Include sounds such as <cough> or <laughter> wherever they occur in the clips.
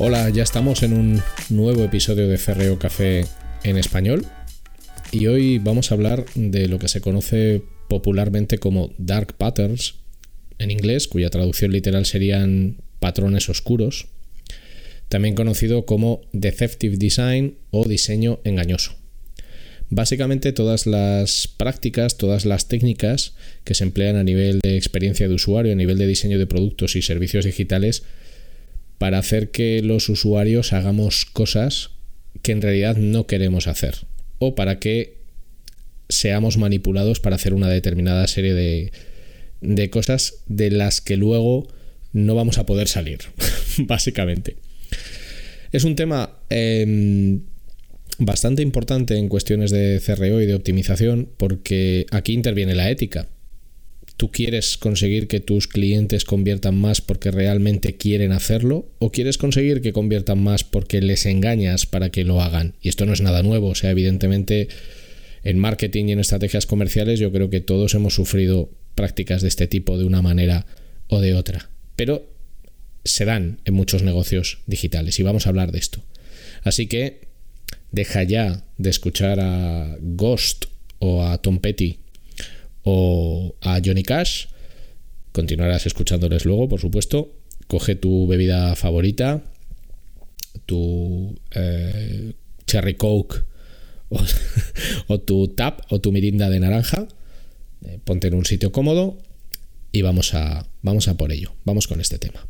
Hola, ya estamos en un nuevo episodio de Ferreo Café en español y hoy vamos a hablar de lo que se conoce popularmente como dark patterns en inglés, cuya traducción literal serían patrones oscuros, también conocido como deceptive design o diseño engañoso. Básicamente todas las prácticas, todas las técnicas que se emplean a nivel de experiencia de usuario, a nivel de diseño de productos y servicios digitales, para hacer que los usuarios hagamos cosas que en realidad no queremos hacer o para que seamos manipulados para hacer una determinada serie de, de cosas de las que luego no vamos a poder salir, <laughs> básicamente. Es un tema em, bastante importante en cuestiones de CRO y de optimización porque aquí interviene la ética tú quieres conseguir que tus clientes conviertan más porque realmente quieren hacerlo o quieres conseguir que conviertan más porque les engañas para que lo hagan. Y esto no es nada nuevo, o sea, evidentemente en marketing y en estrategias comerciales yo creo que todos hemos sufrido prácticas de este tipo de una manera o de otra. Pero se dan en muchos negocios digitales y vamos a hablar de esto. Así que deja ya de escuchar a Ghost o a Tom Petty o a Johnny Cash. Continuarás escuchándoles luego, por supuesto. Coge tu bebida favorita, tu eh, cherry coke <laughs> o, tu tap o tu mirinda de naranja. Eh, ponte en un sitio cómodo y vamos a, vamos a por ello. Vamos con este tema.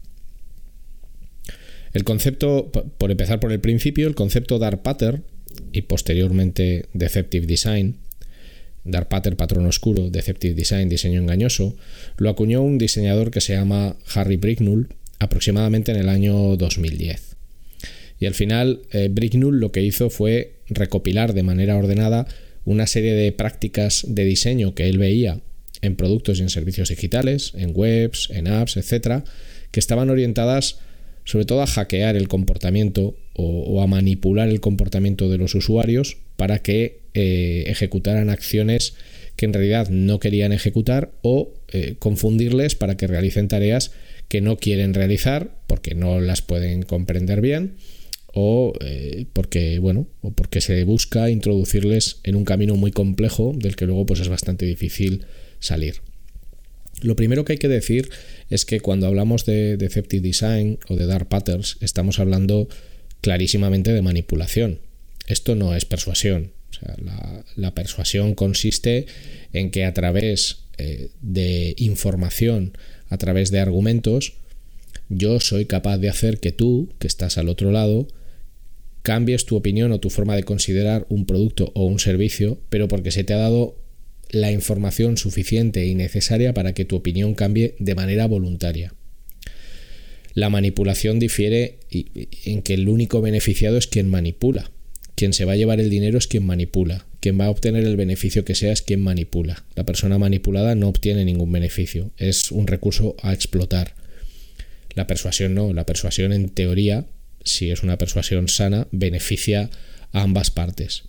El concepto, por empezar por el principio, el concepto Dark Pattern y posteriormente Deceptive Design Dark Pattern, patrón oscuro, Deceptive Design, diseño engañoso, lo acuñó un diseñador que se llama Harry Bricknull aproximadamente en el año 2010. Y al final, eh, lo que hizo fue recopilar de manera ordenada una serie de prácticas de diseño que él veía en productos y en servicios digitales, en webs, en apps, etcétera, que estaban orientadas sobre todo a hackear el comportamiento o, a manipular el comportamiento de los usuarios para que eh, ejecutaran acciones que en realidad no querían ejecutar o eh, confundirles para que realicen tareas que no quieren realizar porque no las pueden comprender bien o eh, porque bueno o porque se busca introducirles en un camino muy complejo del que luego pues es bastante difícil salir. Lo primero que hay que decir es que cuando hablamos de Deceptive Design o de Dark Patterns estamos hablando clarísimamente de manipulación. Esto no es persuasión. La, persuasión consiste en que a través eh, de información, a través de argumentos, yo soy capaz de hacer que tú, que estás al otro lado, cambies tu opinión o tu forma de considerar un producto o un servicio, pero porque se te ha dado la información suficiente y necesaria para que tu opinión cambie de manera voluntaria. La manipulación difiere en que el único beneficiado es quien manipula. Quien se va a llevar el dinero es quien manipula. Quien va a obtener el beneficio que sea es quien manipula. La persona manipulada no obtiene ningún beneficio. Es un recurso a explotar. La persuasión no. La persuasión en teoría, si es una persuasión sana, beneficia a ambas partes.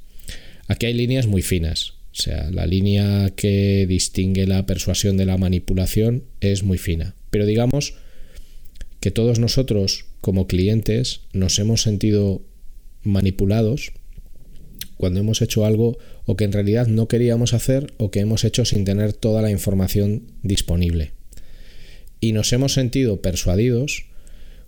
Aquí hay líneas muy finas. O sea, la línea que distingue la persuasión de la manipulación es muy fina. Pero digamos que todos nosotros como clientes nos hemos sentido manipulados cuando hemos hecho algo o que en realidad no queríamos hacer o que hemos hecho sin tener toda la información disponible. Y nos hemos sentido persuadidos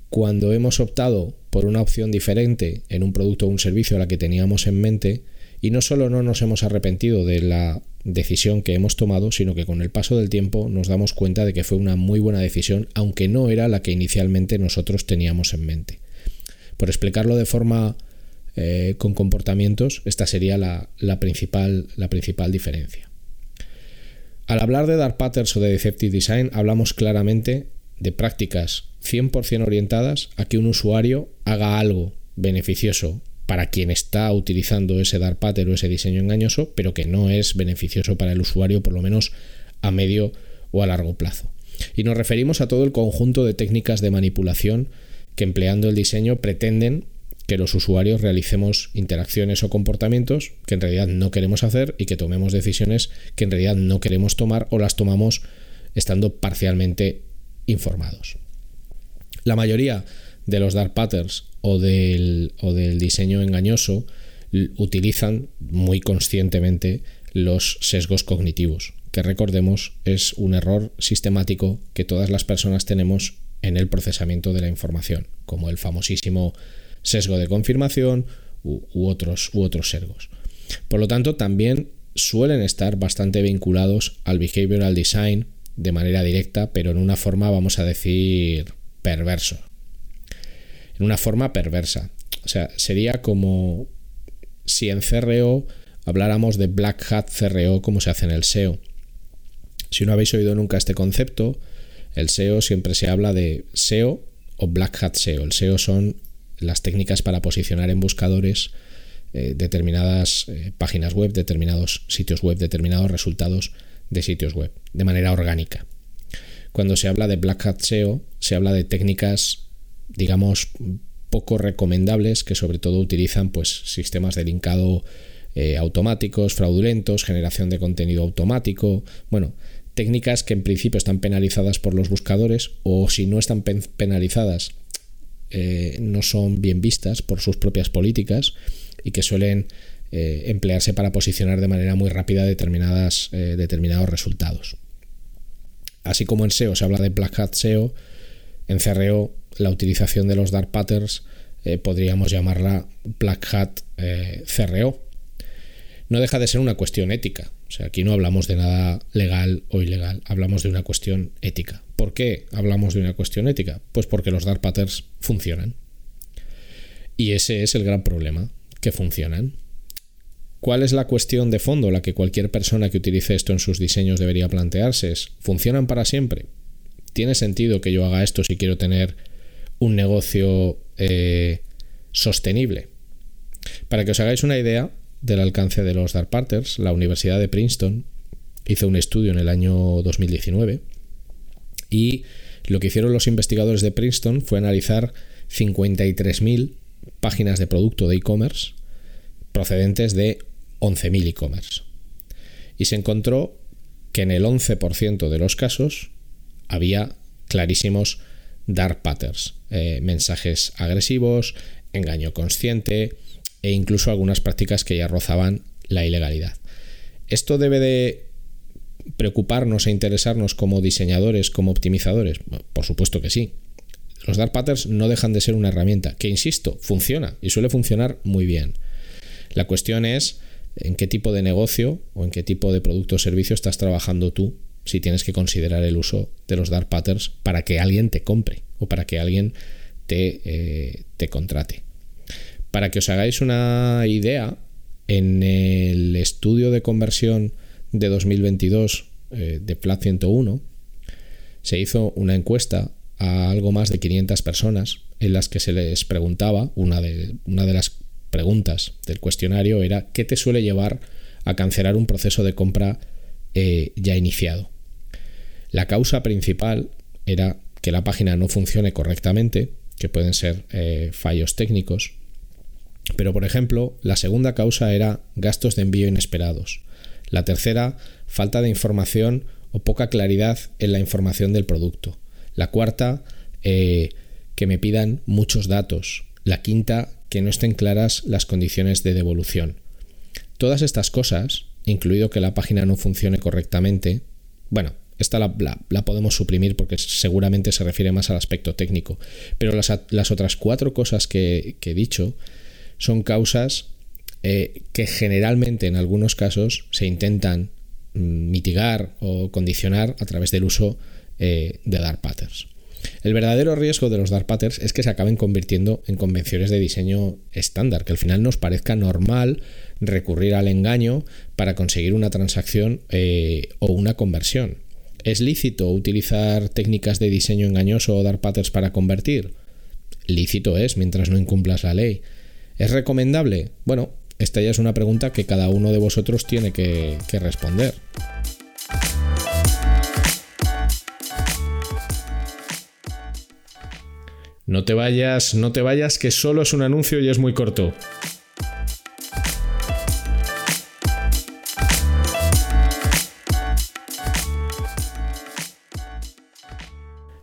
cuando hemos optado por una opción diferente en un producto o un servicio a la que teníamos en mente y no solo no nos hemos arrepentido de la decisión que hemos tomado, sino que con el paso del tiempo nos damos cuenta de que fue una muy buena decisión, aunque no era la que inicialmente nosotros teníamos en mente. Por explicarlo de forma eh, con comportamientos, esta sería la, principal, la principal diferencia. Al hablar de Dark Patterns o de Deceptive Design, hablamos claramente de prácticas 100% orientadas a que un usuario haga algo beneficioso para quien está utilizando ese dark pattern o ese diseño engañoso, pero que no es beneficioso para el usuario, por lo menos a medio o a largo plazo. Y nos referimos a todo el conjunto de técnicas de manipulación que empleando el diseño pretenden que los usuarios realicemos interacciones o comportamientos que en realidad no queremos hacer y que tomemos decisiones que en realidad no queremos tomar o las tomamos estando parcialmente informados. La mayoría de los dark patterns o del, o del diseño engañoso utilizan muy conscientemente los sesgos cognitivos, que recordemos es un error sistemático que todas las personas tenemos en el procesamiento de la información, como el famosísimo sesgo de confirmación u, otros, u otros sesgos. Por lo tanto, también suelen estar bastante vinculados al behavioral design de manera directa, pero en una forma, vamos a decir, perverso. En una forma perversa. O sea, sería como si en CRO habláramos de Black Hat CRO como se hace en el SEO. Si no habéis oído nunca este concepto, el SEO siempre se habla de SEO o Black Hat SEO. El SEO son las técnicas para posicionar en buscadores eh, determinadas eh, páginas web, determinados sitios web, determinados resultados de sitios web, de manera orgánica. Cuando se habla de Black Hat SEO, se habla de técnicas, digamos, poco recomendables que sobre todo utilizan pues, sistemas de linkado eh, automáticos, fraudulentos, generación de contenido automático, bueno, técnicas que en principio están penalizadas por los buscadores o si no están penalizadas eh, no son bien vistas por sus propias políticas y que suelen eh, emplearse para posicionar de manera muy rápida determinadas, eh, determinados resultados. Así como en SEO se habla de Black Hat SEO, en CRO la utilización de los Dark Patterns podríamos llamarla Black Hat CRO. No deja de ser una cuestión ética. O sea, aquí no hablamos de nada legal o ilegal, hablamos de una cuestión ética. ¿Por qué hablamos de una cuestión ética? Pues porque los dark patterns funcionan. Y ese es el gran problema, que funcionan. ¿Cuál es la cuestión de fondo, la que cualquier persona que utilice esto en sus diseños debería plantearse? Es, ¿funcionan para siempre? ¿Tiene sentido que yo haga esto si quiero tener un negocio eh, sostenible? Para que os hagáis una idea del alcance de los dark patterns, la Universidad de Princeton hizo un estudio en el año 2019 y lo que hicieron los investigadores de Princeton fue analizar 53.000 páginas de producto de e-commerce procedentes de 11.000 e-commerce. Y se encontró que en el 11% de los casos había clarísimos dark patterns, eh, mensajes agresivos, engaño consciente e incluso algunas prácticas que ya rozaban la ilegalidad. Esto debe de preocuparnos e interesarnos como diseñadores, como optimizadores? Por supuesto que sí. Los dark patterns no dejan de ser una herramienta que, insisto, funciona y suele funcionar muy bien. La cuestión es en qué tipo de negocio o en qué tipo de producto o servicio estás trabajando tú si tienes que considerar el uso de los dark patterns para que alguien te compre o para que alguien te, eh, te contrate. Para que os hagáis una idea, en el estudio de conversión de 2022 eh, de Flat 101 se hizo una encuesta a algo más de 500 personas en las que se les preguntaba, una de, una de las preguntas del cuestionario era ¿qué te suele llevar a cancelar un proceso de compra eh, ya iniciado? La causa principal era que la página no funcione correctamente, que pueden ser eh, fallos técnicos, pero por ejemplo, la segunda causa era gastos de envío inesperados. La tercera, falta de información o poca claridad en la información del producto. La cuarta, eh, que me pidan muchos datos. La quinta, que no estén claras las condiciones de devolución. Todas estas cosas, incluido que la página no funcione correctamente, bueno, esta la, podemos suprimir porque seguramente se refiere más al aspecto técnico, pero las, otras cuatro cosas que, he dicho son causas eh, que generalmente en algunos casos se intentan mm, mitigar o condicionar a través del uso eh, de dark patterns. El verdadero riesgo de los dark patterns es que se acaben convirtiendo en convenciones de diseño estándar, que al final nos parezca normal recurrir al engaño para conseguir una transacción eh, o una conversión. ¿Es lícito utilizar técnicas de diseño engañoso o dark patterns para convertir? Lícito es mientras no incumplas la ley. ¿Es recomendable? Bueno, esta ya es una pregunta que cada uno de vosotros tiene que, que responder. No te vayas, no te vayas, que solo es un anuncio y es muy corto.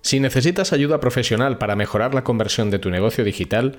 Si necesitas ayuda profesional para mejorar la conversión de tu negocio digital,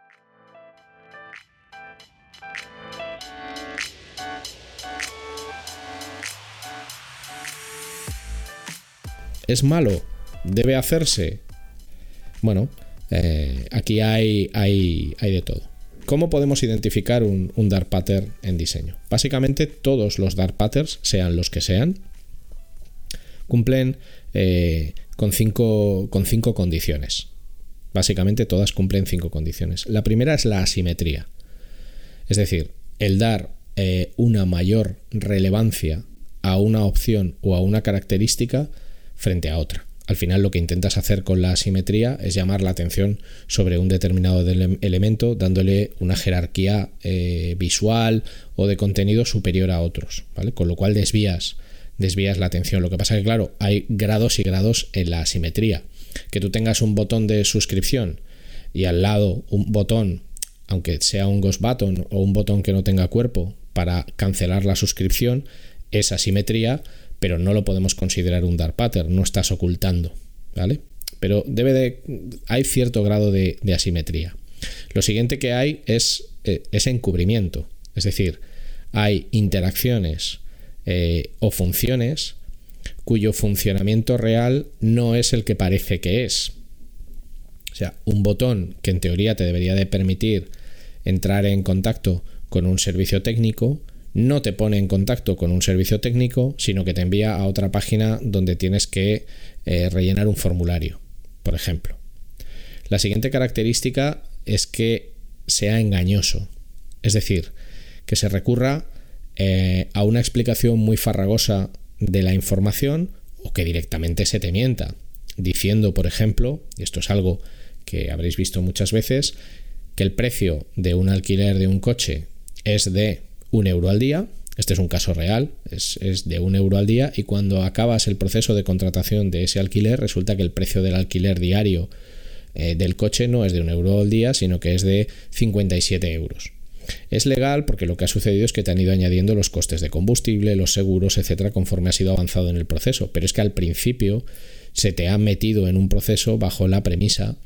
¿Es malo? ¿Debe hacerse? Bueno, eh, aquí hay, hay, hay, de todo. ¿Cómo podemos identificar un, dark pattern en diseño? Básicamente todos los dark patterns, sean los que sean, cumplen eh, con, cinco, con cinco condiciones. Básicamente todas cumplen cinco condiciones. La primera es la asimetría. Es decir, el dar eh, una mayor relevancia a una opción o a una característica frente a otra. Al final lo que intentas hacer con la asimetría es llamar la atención sobre un determinado elemento dándole una jerarquía eh, visual o de contenido superior a otros, ¿vale? Con lo cual desvías, desvías la atención. Lo que pasa es que, claro, hay grados y grados en la asimetría. Que tú tengas un botón de suscripción y al lado un botón, aunque sea un ghost button o un botón que no tenga cuerpo, para cancelar la suscripción, es asimetría pero no lo podemos considerar un dark pattern, no estás ocultando, ¿vale? Pero debe de, hay cierto grado de, asimetría. Lo siguiente que hay es eh, ese encubrimiento, es decir, hay interacciones eh, o funciones cuyo funcionamiento real no es el que parece que es. O sea, un botón que en teoría te debería de permitir entrar en contacto con un servicio técnico, no te pone en contacto con un servicio técnico, sino que te envía a otra página donde tienes que eh, rellenar un formulario, por ejemplo. La siguiente característica es que sea engañoso, es decir, que se recurra eh, a una explicación muy farragosa de la información o que directamente se te mienta, diciendo, por ejemplo, y esto es algo que habréis visto muchas veces, que el precio de un alquiler de un coche es de un euro al día. Este es un caso real, es, de un euro al día y cuando acabas el proceso de contratación de ese alquiler resulta que el precio del alquiler diario eh, del coche no es de un euro al día, sino que es de 57 euros. Es legal porque lo que ha sucedido es que te han ido añadiendo los costes de combustible, los seguros, etcétera, conforme has ido avanzado en el proceso. Pero es que al principio se te ha metido en un proceso bajo la premisa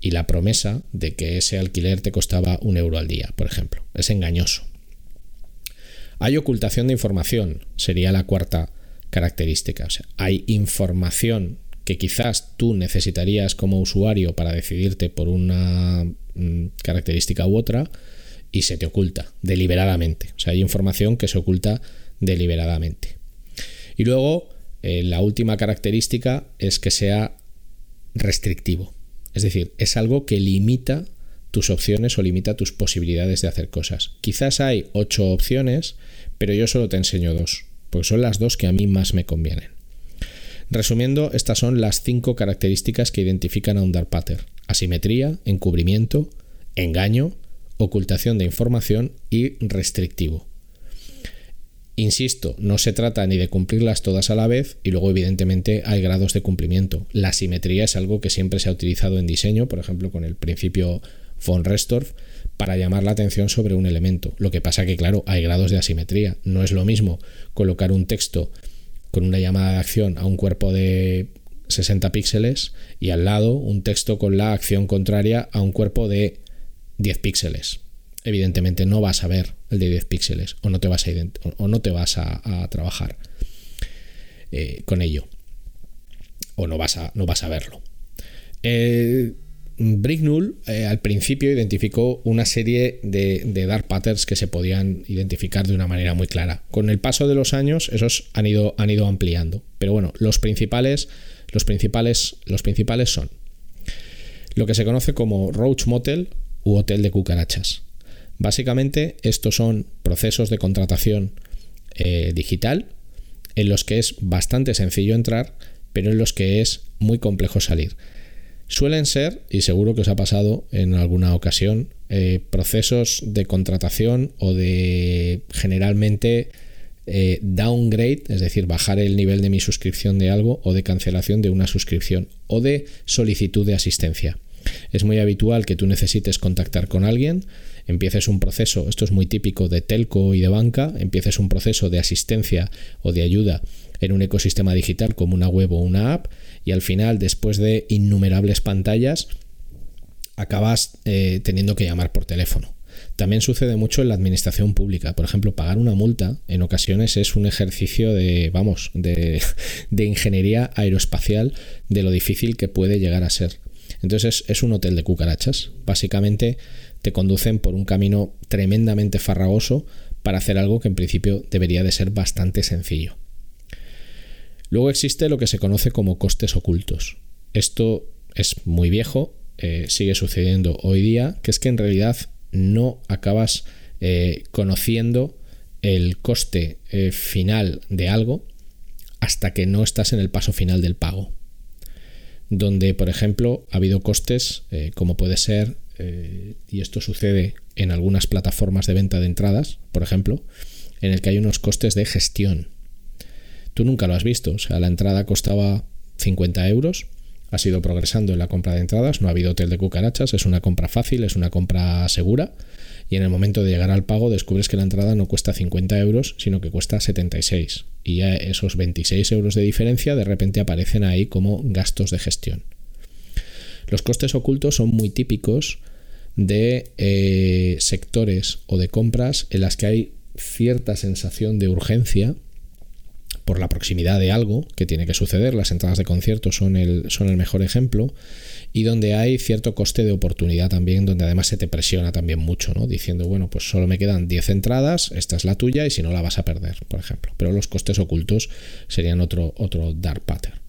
y la promesa de que ese alquiler te costaba un euro al día, por ejemplo. Es engañoso. Hay ocultación de información, sería la cuarta característica. O sea, hay información que quizás tú necesitarías como usuario para decidirte por una mm, característica u otra y se te oculta deliberadamente. O sea, hay información que se oculta deliberadamente. Y luego, eh, la última característica es que sea restrictivo. Es decir, es algo que limita tus opciones o limita tus posibilidades de hacer cosas. Quizás hay ocho opciones, pero yo solo te enseño dos, porque son las dos que a mí más me convienen. Resumiendo, estas son las cinco características que identifican a un dark pattern. Asimetría, encubrimiento, engaño, ocultación de información y restrictivo. Insisto, no se trata ni de cumplirlas todas a la vez y luego evidentemente hay grados de cumplimiento. La simetría es algo que siempre se ha utilizado en diseño, por ejemplo con el principio von Restorff, para llamar la atención sobre un elemento. Lo que pasa que claro, hay grados de asimetría. No es lo mismo colocar un texto con una llamada de acción a un cuerpo de 60 píxeles y al lado un texto con la acción contraria a un cuerpo de 10 píxeles. Evidentemente no vas a ver el de 10 píxeles o no te vas a, o no te vas a, trabajar eh, con ello o no vas a, no vas a verlo. Eh, Bricknull eh, al principio identificó una serie de, dark patterns que se podían identificar de una manera muy clara. Con el paso de los años, esos han ido, han ido ampliando. Pero bueno, los principales, los principales, los principales son lo que se conoce como Roach Motel u Hotel de Cucarachas. Básicamente, estos son procesos de contratación eh, digital en los que es bastante sencillo entrar, pero en los que es muy complejo salir. Suelen ser, y seguro que os ha pasado en alguna ocasión, eh, procesos de contratación o de generalmente eh, downgrade, es decir, bajar el nivel de mi suscripción de algo o de cancelación de una suscripción o de solicitud de asistencia. Es muy habitual que tú necesites contactar con alguien, empieces un proceso, esto es muy típico de telco y de banca, empieces un proceso de asistencia o de ayuda en un ecosistema digital como una web o una app y al final, después de innumerables pantallas, acabas eh, teniendo que llamar por teléfono. También sucede mucho en la administración pública. Por ejemplo, pagar una multa en ocasiones es un ejercicio de, vamos, de, <laughs> de ingeniería aeroespacial de lo difícil que puede llegar a ser. Entonces es un hotel de cucarachas. Básicamente te conducen por un camino tremendamente farragoso para hacer algo que en principio debería de ser bastante sencillo. Luego existe lo que se conoce como costes ocultos. Esto es muy viejo, eh, sigue sucediendo hoy día, que es que en realidad no acabas eh, conociendo el coste eh, final de algo hasta que no estás en el paso final del pago. Donde, por ejemplo, ha habido costes como puede ser, y esto sucede en algunas plataformas de venta de entradas, por ejemplo, en el que hay unos costes de gestión tú nunca lo has visto. O sea, la entrada costaba 50 euros, ha sido progresando en la compra de entradas, no ha habido hotel de cucarachas, es una compra fácil, es una compra segura. Y en el momento de llegar al pago descubres que la entrada no cuesta 50 euros, sino que cuesta 76. Y ya esos 26 euros de diferencia de repente aparecen ahí como gastos de gestión. Los costes ocultos son muy típicos de eh, sectores o de compras en las que hay cierta sensación de urgencia por la proximidad de algo que tiene que suceder, las entradas de conciertos son el, mejor ejemplo, y donde hay cierto coste de oportunidad también, donde además se te presiona también mucho, ¿no? Diciendo, bueno, pues solo me quedan 10 entradas, esta es la tuya y si no la vas a perder, por ejemplo. Pero los costes ocultos serían otro, otro dark pattern.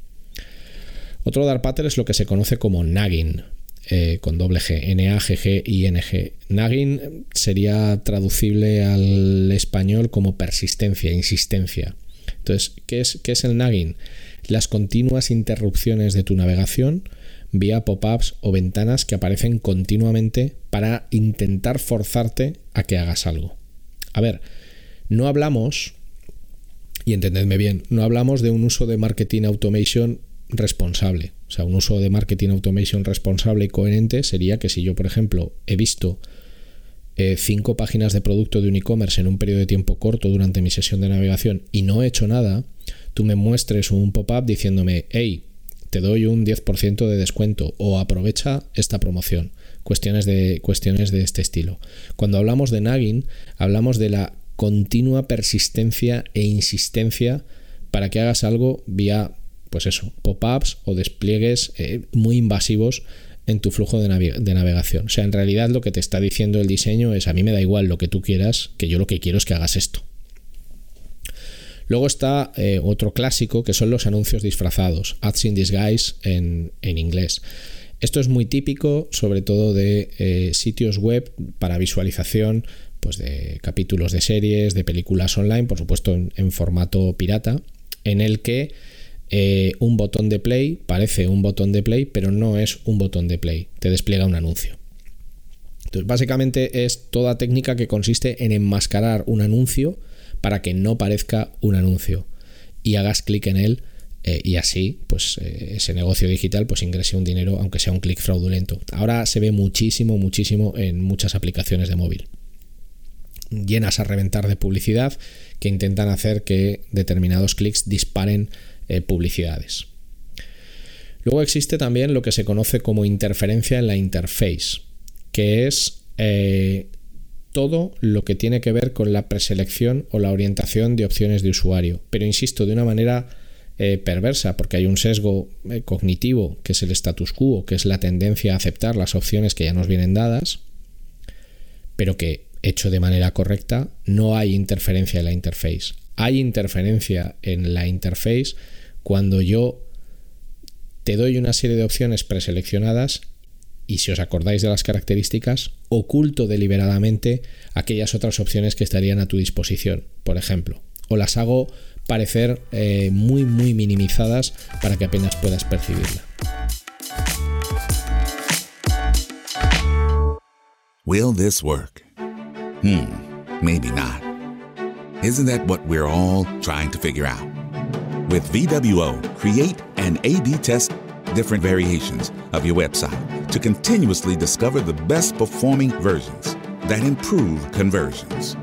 Otro dark pattern es lo que se conoce como nagging, eh, con doble G, N-A-G-G-I-N-G. Nagging sería traducible al español como persistencia, insistencia. Entonces, ¿qué es, qué es el nagging? Las continuas interrupciones de tu navegación vía pop-ups o ventanas que aparecen continuamente para intentar forzarte a que hagas algo. A ver, no hablamos, y entendedme bien, no hablamos de un uso de marketing automation responsable. O sea, un uso de marketing automation responsable y coherente sería que si yo, por ejemplo, he visto eh, cinco páginas de producto de un e-commerce en un periodo de tiempo corto durante mi sesión de navegación y no he hecho nada, tú me muestres un pop-up diciéndome, hey, te doy un 10% de descuento o aprovecha esta promoción. Cuestiones de, cuestiones de este estilo. Cuando hablamos de nagging, hablamos de la continua persistencia e insistencia para que hagas algo vía, pues eso, pop-ups o despliegues eh, muy invasivos en tu flujo de, navegación. O sea, en realidad lo que te está diciendo el diseño es a mí me da igual lo que tú quieras, que yo lo que quiero es que hagas esto. Luego está eh, otro clásico que son los anuncios disfrazados, ads in disguise en, inglés. Esto es muy típico, sobre todo de eh, sitios web para visualización pues de capítulos de series, de películas online, por supuesto en, formato pirata, en el que eh, un botón de play parece un botón de play, pero no es un botón de play, te despliega un anuncio. Entonces, básicamente es toda técnica que consiste en enmascarar un anuncio para que no parezca un anuncio y hagas clic en él eh, y así pues eh, ese negocio digital pues ingrese un dinero aunque sea un clic fraudulento. Ahora se ve muchísimo, muchísimo en muchas aplicaciones de móvil. Llenas a reventar de publicidad que intentan hacer que determinados clics disparen eh, publicidades. Luego existe también lo que se conoce como interferencia en la interface, que es todo lo que tiene que ver con la preselección o la orientación de opciones de usuario. Pero insisto, de una manera eh, perversa, porque hay un sesgo eh, cognitivo, que es el status quo, que es la tendencia a aceptar las opciones que ya nos vienen dadas, pero que hecho de manera correcta, no hay interferencia en la interface. Hay interferencia en la interface cuando yo te doy una serie de opciones preseleccionadas y si os acordáis de las características, oculto deliberadamente aquellas otras opciones que estarían a tu disposición, por ejemplo, o las hago parecer eh, muy muy minimizadas para que apenas puedas percibirla. Will this work? Hmm, maybe not. Isn't that what we're all trying to figure out? With VWO, create an A-B test different variations of your website to continuously discover the best performing versions that improve conversions.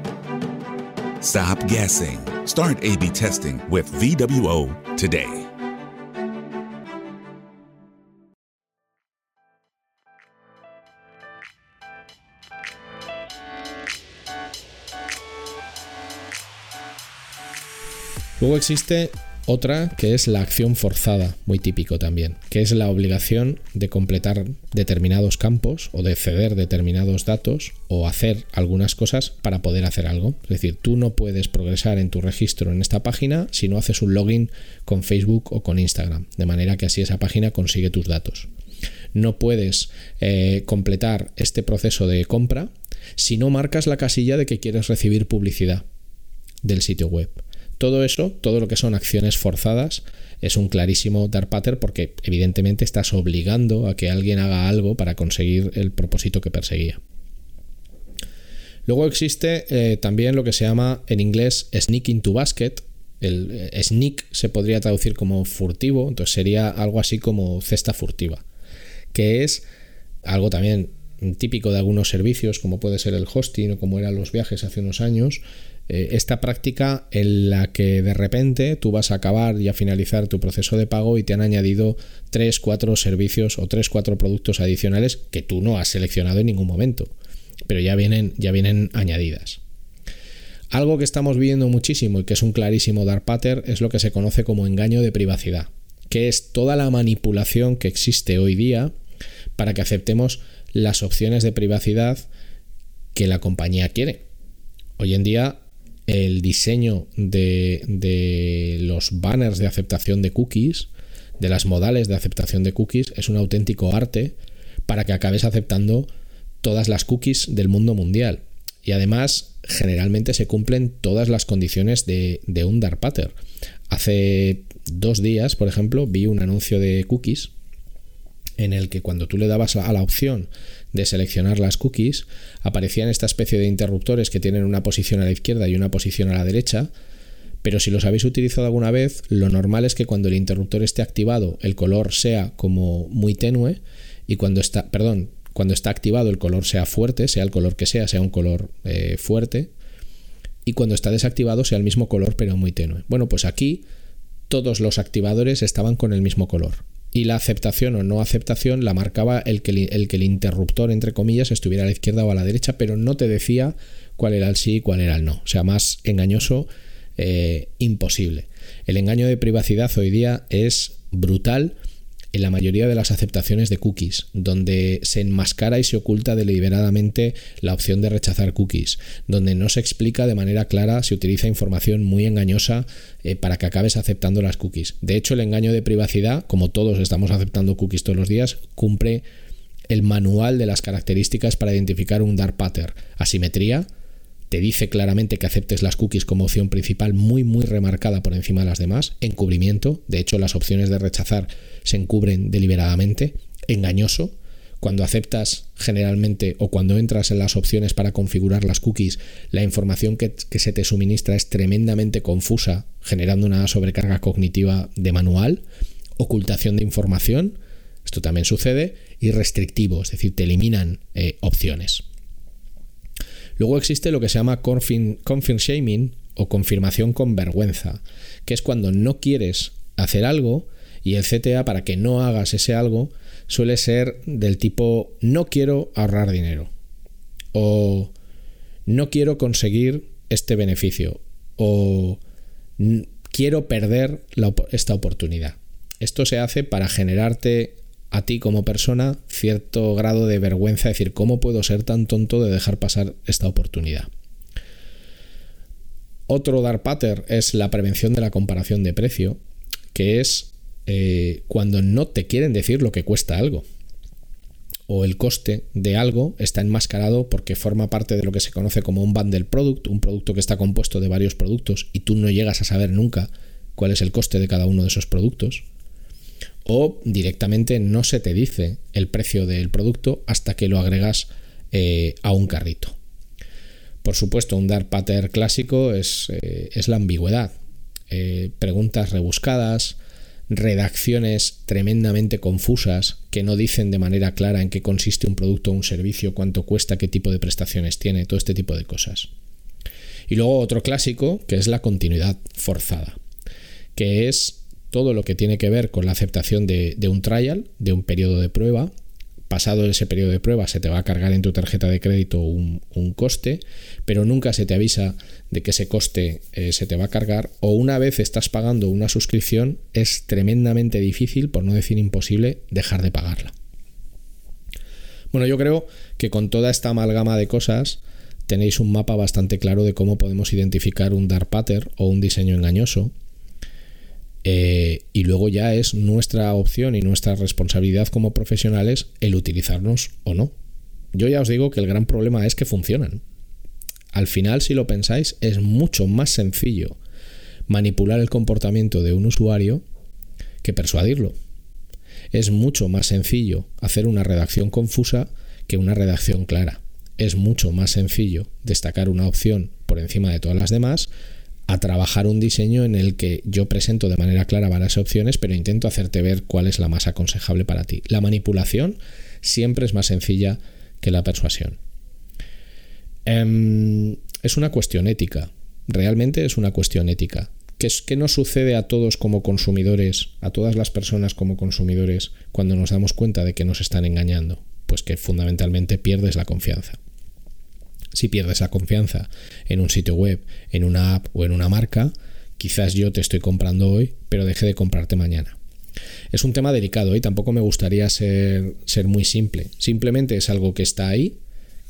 Stop guessing. Start A B testing with VWO today. Luego existe Otra que es la acción forzada, muy típico también, que es la obligación de completar determinados campos o de ceder determinados datos o hacer algunas cosas para poder hacer algo. Es decir, tú no puedes progresar en tu registro en esta página si no haces un login con Facebook o con Instagram, de manera que así esa página consigue tus datos. No puedes eh, completar este proceso de compra si no marcas la casilla de que quieres recibir publicidad del sitio web. Todo eso, todo lo que son acciones forzadas, es un clarísimo dar pattern porque evidentemente estás obligando a que alguien haga algo para conseguir el propósito que perseguía. Luego existe eh, también lo que se llama en inglés sneak into basket. El eh, sneak se podría traducir como furtivo, entonces sería algo así como cesta furtiva, que es algo también típico de algunos servicios, como puede ser el hosting o como eran los viajes hace unos años, eh, esta práctica en la que de repente tú vas a acabar y a finalizar tu proceso de pago y te han añadido 3, 4 servicios o 3, 4 productos adicionales que tú no has seleccionado en ningún momento, pero ya vienen, ya vienen añadidas. Algo que estamos viendo muchísimo y que es un clarísimo dar pattern es lo que se conoce como engaño de privacidad, que es toda la manipulación que existe hoy día para que aceptemos las opciones de privacidad que la compañía quiere. Hoy en día el diseño de, los banners de aceptación de cookies, de las modales de aceptación de cookies, es un auténtico arte para que acabes aceptando todas las cookies del mundo mundial. Y además, generalmente se cumplen todas las condiciones de, de un dark pattern. Hace dos días, por ejemplo, vi un anuncio de cookies en el que cuando tú le dabas a la opción de seleccionar las cookies, aparecían esta especie de interruptores que tienen una posición a la izquierda y una posición a la derecha, pero si los habéis utilizado alguna vez, lo normal es que cuando el interruptor esté activado el color sea como muy tenue y cuando está, perdón, cuando está activado el color sea fuerte, sea el color que sea, sea un color eh, fuerte, y cuando está desactivado sea el mismo color pero muy tenue. Bueno, pues aquí todos los activadores estaban con el mismo color y la aceptación o no aceptación la marcaba el que, el que el interruptor, entre comillas, estuviera a la izquierda o a la derecha, pero no te decía cuál era el sí y cuál era el no. O sea, más engañoso eh, imposible. El engaño de privacidad hoy día es brutal en la mayoría de las aceptaciones de cookies, donde se enmascara y se oculta deliberadamente la opción de rechazar cookies, donde no se explica de manera clara, se utiliza información muy engañosa eh, para que acabes aceptando las cookies. De hecho, el engaño de privacidad, como todos estamos aceptando cookies todos los días, cumple el manual de las características para identificar un dark pattern, asimetría, te dice claramente que aceptes las cookies como opción principal muy muy remarcada por encima de las demás, encubrimiento, de hecho las opciones de rechazar se encubren deliberadamente, engañoso, cuando aceptas generalmente o cuando entras en las opciones para configurar las cookies, la información que, se te suministra es tremendamente confusa, generando una sobrecarga cognitiva de manual, ocultación de información, esto también sucede, y restrictivo, es decir, te eliminan eh, opciones. Luego existe lo que se llama confirm, shaming o confirmación con vergüenza, que es cuando no quieres hacer algo y el CTA para que no hagas ese algo suele ser del tipo no quiero ahorrar dinero o no quiero conseguir este beneficio o quiero perder esta oportunidad. Esto se hace para generarte a ti como persona cierto grado de vergüenza, decir, ¿cómo puedo ser tan tonto de dejar pasar esta oportunidad? Otro dar pattern es la prevención de la comparación de precio, que es eh, cuando no te quieren decir lo que cuesta algo. O el coste de algo está enmascarado porque forma parte de lo que se conoce como un bundle product, un producto que está compuesto de varios productos y tú no llegas a saber nunca cuál es el coste de cada uno de esos productos o directamente no se te dice el precio del producto hasta que lo agregas eh, a un carrito. Por supuesto, un dar pattern clásico es, eh, la ambigüedad. Eh, preguntas rebuscadas, redacciones tremendamente confusas que no dicen de manera clara en qué consiste un producto o un servicio, cuánto cuesta, qué tipo de prestaciones tiene, todo este tipo de cosas. Y luego otro clásico que es la continuidad forzada, que es todo lo que tiene que ver con la aceptación de, un trial, de un periodo de prueba. Pasado ese periodo de prueba se te va a cargar en tu tarjeta de crédito un, coste, pero nunca se te avisa de que ese coste eh, se te va a cargar o una vez estás pagando una suscripción es tremendamente difícil, por no decir imposible, dejar de pagarla. Bueno, yo creo que con toda esta amalgama de cosas tenéis un mapa bastante claro de cómo podemos identificar un dark pattern o un diseño engañoso eh, y luego ya es nuestra opción y nuestra responsabilidad como profesionales el utilizarnos o no. Yo ya os digo que el gran problema es que funcionan. Al final, si lo pensáis, es mucho más sencillo manipular el comportamiento de un usuario que persuadirlo. Es mucho más sencillo hacer una redacción confusa que una redacción clara. Es mucho más sencillo destacar una opción por encima de todas las demás a trabajar un diseño en el que yo presento de manera clara varias opciones, pero intento hacerte ver cuál es la más aconsejable para ti. La manipulación siempre es más sencilla que la persuasión. Em, es una cuestión ética, realmente es una cuestión ética. ¿Qué, ¿Qué nos sucede a todos como consumidores, a todas las personas como consumidores, cuando nos damos cuenta de que nos están engañando? Pues que fundamentalmente pierdes la confianza. Si pierdes la confianza en un sitio web, en una app o en una marca, quizás yo te estoy comprando hoy, pero deje de comprarte mañana. Es un tema delicado y tampoco me gustaría ser, ser muy simple. Simplemente es algo que está ahí,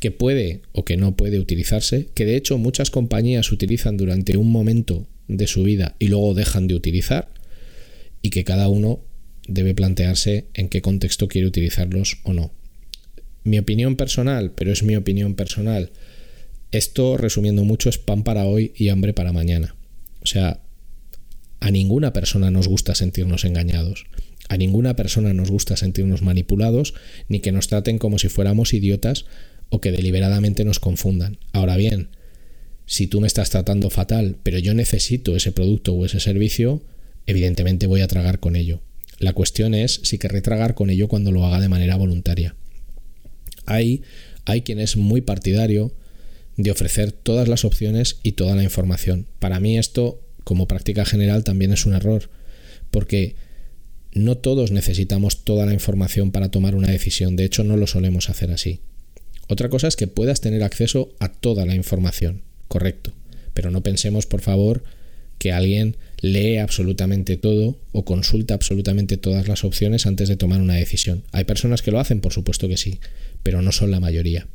que puede o que no puede utilizarse, que de hecho muchas compañías utilizan durante un momento de su vida y luego dejan de utilizar, y que cada uno debe plantearse en qué contexto quiere utilizarlos o no. Mi opinión personal, pero es mi opinión personal, esto, resumiendo mucho, es pan para hoy y hambre para mañana. O sea, a ninguna persona nos gusta sentirnos engañados. A ninguna persona nos gusta sentirnos manipulados, ni que nos traten como si fuéramos idiotas o que deliberadamente nos confundan. Ahora bien, si tú me estás tratando fatal, pero yo necesito ese producto o ese servicio, evidentemente voy a tragar con ello. La cuestión es si querré tragar con ello cuando lo haga de manera voluntaria. Hay, hay quien es muy partidario de ofrecer todas las opciones y toda la información. Para mí esto, como práctica general, también es un error, porque No todos necesitamos toda la información para tomar una decisión, de hecho no lo solemos hacer así. Otra cosa es que puedas tener acceso a toda la información, correcto, pero no pensemos, por favor, que alguien lee absolutamente todo o consulta absolutamente todas las opciones antes de tomar una decisión. Hay personas que lo hacen, por supuesto que sí, pero no son la mayoría.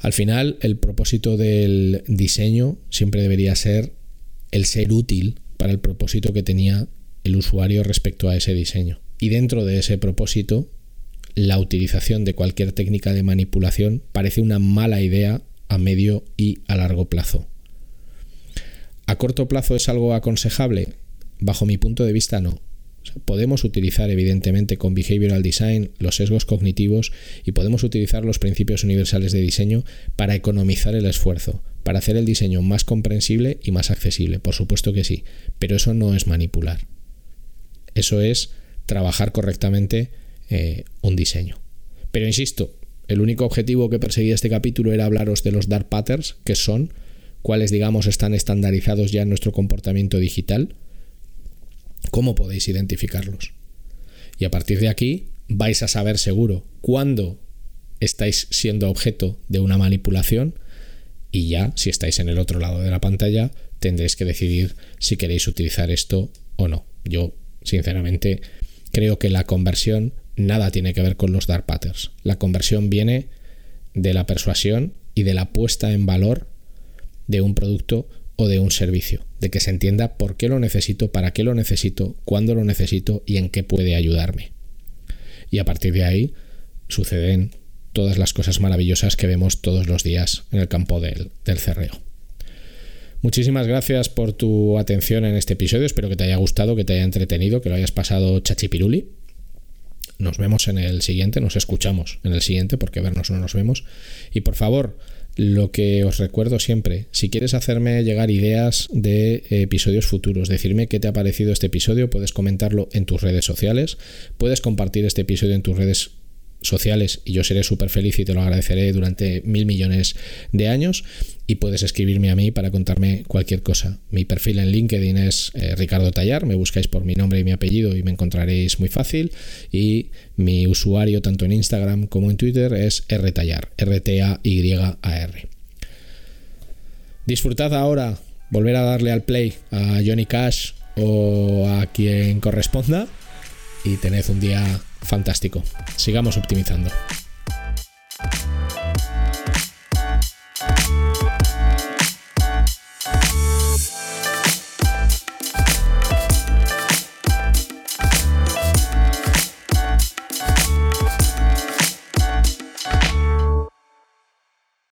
Al final, el propósito del diseño siempre debería ser el ser útil para el propósito que tenía el usuario respecto a ese diseño. Y dentro de ese propósito, la utilización de cualquier técnica de manipulación parece una mala idea a medio y a largo plazo. ¿A corto plazo es algo aconsejable? Bajo mi punto de vista no. Podemos utilizar evidentemente con behavioral design los sesgos cognitivos y podemos utilizar los principios universales de diseño para economizar el esfuerzo, para hacer el diseño más comprensible y más accesible. Por supuesto que sí, pero eso no es manipular. Eso es trabajar correctamente eh, un diseño. Pero insisto, el único objetivo que perseguía este capítulo era hablaros de los dark patterns, que son cuáles, digamos, están estandarizados ya en nuestro comportamiento digital, cómo podéis identificarlos. Y a partir de aquí vais a saber seguro cuándo estáis siendo objeto de una manipulación y ya, si estáis en el otro lado de la pantalla, tendréis que decidir si queréis utilizar esto o no. Yo, sinceramente, creo que la conversión nada tiene que ver con los dark patterns. La conversión viene de la persuasión y de la puesta en valor de un producto o de un servicio, de que se entienda por qué lo necesito, para qué lo necesito, cuándo lo necesito y en qué puede ayudarme. Y a partir de ahí suceden todas las cosas maravillosas que vemos todos los días en el campo del, del cerreo. Muchísimas gracias por tu atención en este episodio, espero que te haya gustado, que te haya entretenido, que lo hayas pasado chachipiruli. Nos vemos en el siguiente, nos escuchamos en el siguiente, porque vernos no nos vemos. Y por favor, lo que os recuerdo siempre, si quieres hacerme llegar ideas de episodios futuros, decirme qué te ha parecido este episodio, puedes comentarlo en tus redes sociales, puedes compartir este episodio en tus redes sociales y yo seré súper feliz y te lo agradeceré durante mil millones de años y puedes escribirme a mí para contarme cualquier cosa. Mi perfil en LinkedIn es eh, Ricardo Tallar, me buscáis por mi nombre y mi apellido y me encontraréis muy fácil y mi usuario tanto en Instagram como en Twitter es rtallar, R-T-A-Y-A-R. Disfrutad ahora, volver a darle al play a Johnny Cash o a quien corresponda y tened un día fantástico. Sigamos optimizando.